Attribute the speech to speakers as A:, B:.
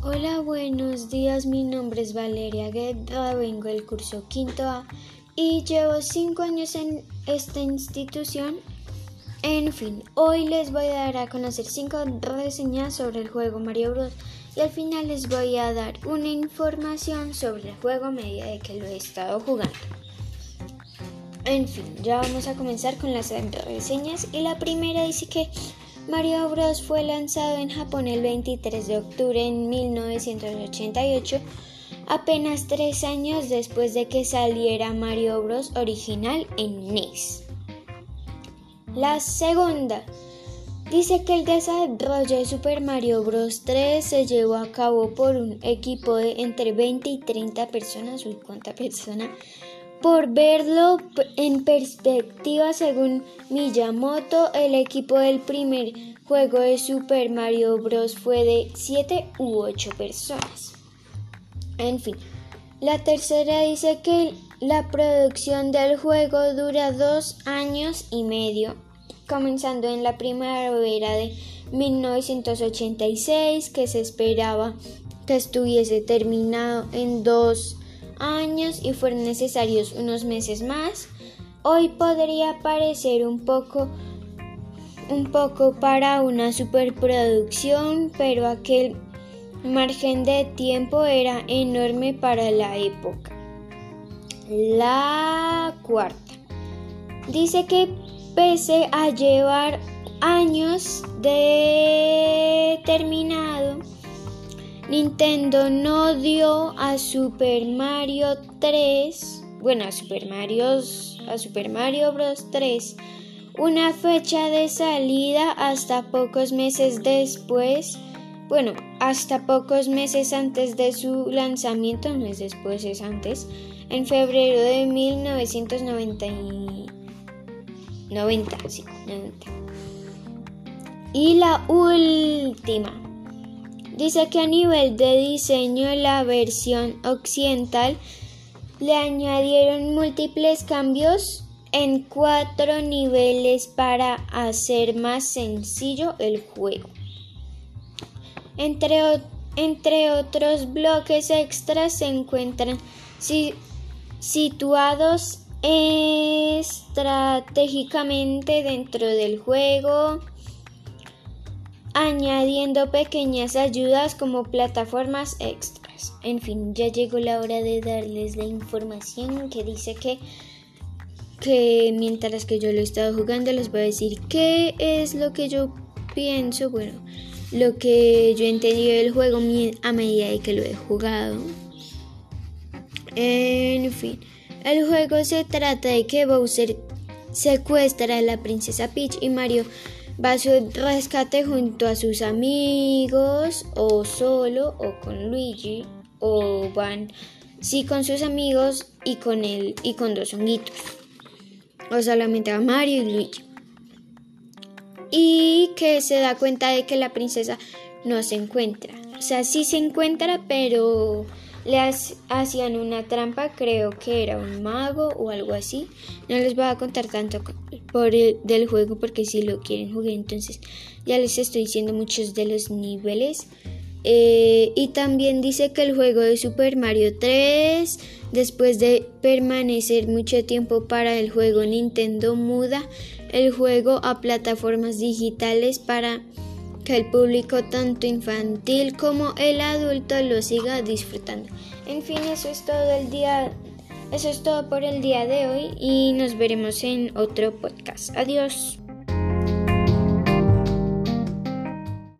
A: Hola, buenos días. Mi nombre es Valeria Guerra, vengo del curso quinto A y llevo cinco años en esta institución. En fin, hoy les voy a dar a conocer cinco reseñas sobre el juego Mario Bros. Y al final les voy a dar una información sobre el juego a medida de que lo he estado jugando. En fin, ya vamos a comenzar con las reseñas y la primera dice que Mario Bros fue lanzado en Japón el 23 de octubre de 1988, apenas tres años después de que saliera Mario Bros original en NES. La segunda. Dice que el desarrollo de Super Mario Bros 3 se llevó a cabo por un equipo de entre 20 y 30 personas, uy, cuánta persona, por verlo en perspectiva, según Miyamoto, el equipo del primer juego de Super Mario Bros. fue de 7 u 8 personas. En fin, la tercera dice que la producción del juego dura dos años y medio, comenzando en la primavera de 1986, que se esperaba que estuviese terminado en dos años y fueron necesarios unos meses más, hoy podría parecer un poco un poco para una superproducción, pero aquel margen de tiempo era enorme para la época. La cuarta. Dice que pese a llevar años determinado Nintendo no dio a Super Mario 3, bueno, a Super Mario, a Super Mario Bros 3 una fecha de salida hasta pocos meses después, bueno, hasta pocos meses antes de su lanzamiento, no es después, es antes, en febrero de 1990. 90, sí, 90. Y la última. Dice que a nivel de diseño la versión occidental le añadieron múltiples cambios en cuatro niveles para hacer más sencillo el juego. Entre, entre otros bloques extras se encuentran situados estratégicamente dentro del juego añadiendo pequeñas ayudas como plataformas extras. En fin, ya llegó la hora de darles la información que dice que, que mientras que yo lo he estado jugando les voy a decir qué es lo que yo pienso, bueno, lo que yo he entendido del juego a medida de que lo he jugado. En fin, el juego se trata de que Bowser secuestra a la princesa Peach y Mario va a su rescate junto a sus amigos o solo o con Luigi o van sí con sus amigos y con él y con dos honguitos. O solamente a Mario y Luigi. Y que se da cuenta de que la princesa no se encuentra. O sea sí se encuentra pero le hacían una trampa, creo que era un mago o algo así. No les voy a contar tanto por el, del juego porque si lo quieren jugar, entonces ya les estoy diciendo muchos de los niveles. Eh, y también dice que el juego de Super Mario 3, después de permanecer mucho tiempo para el juego, Nintendo muda el juego a plataformas digitales para que el público tanto infantil como el adulto lo siga disfrutando. En fin, eso es todo el día eso es todo por el día de hoy y nos veremos en otro podcast. Adiós.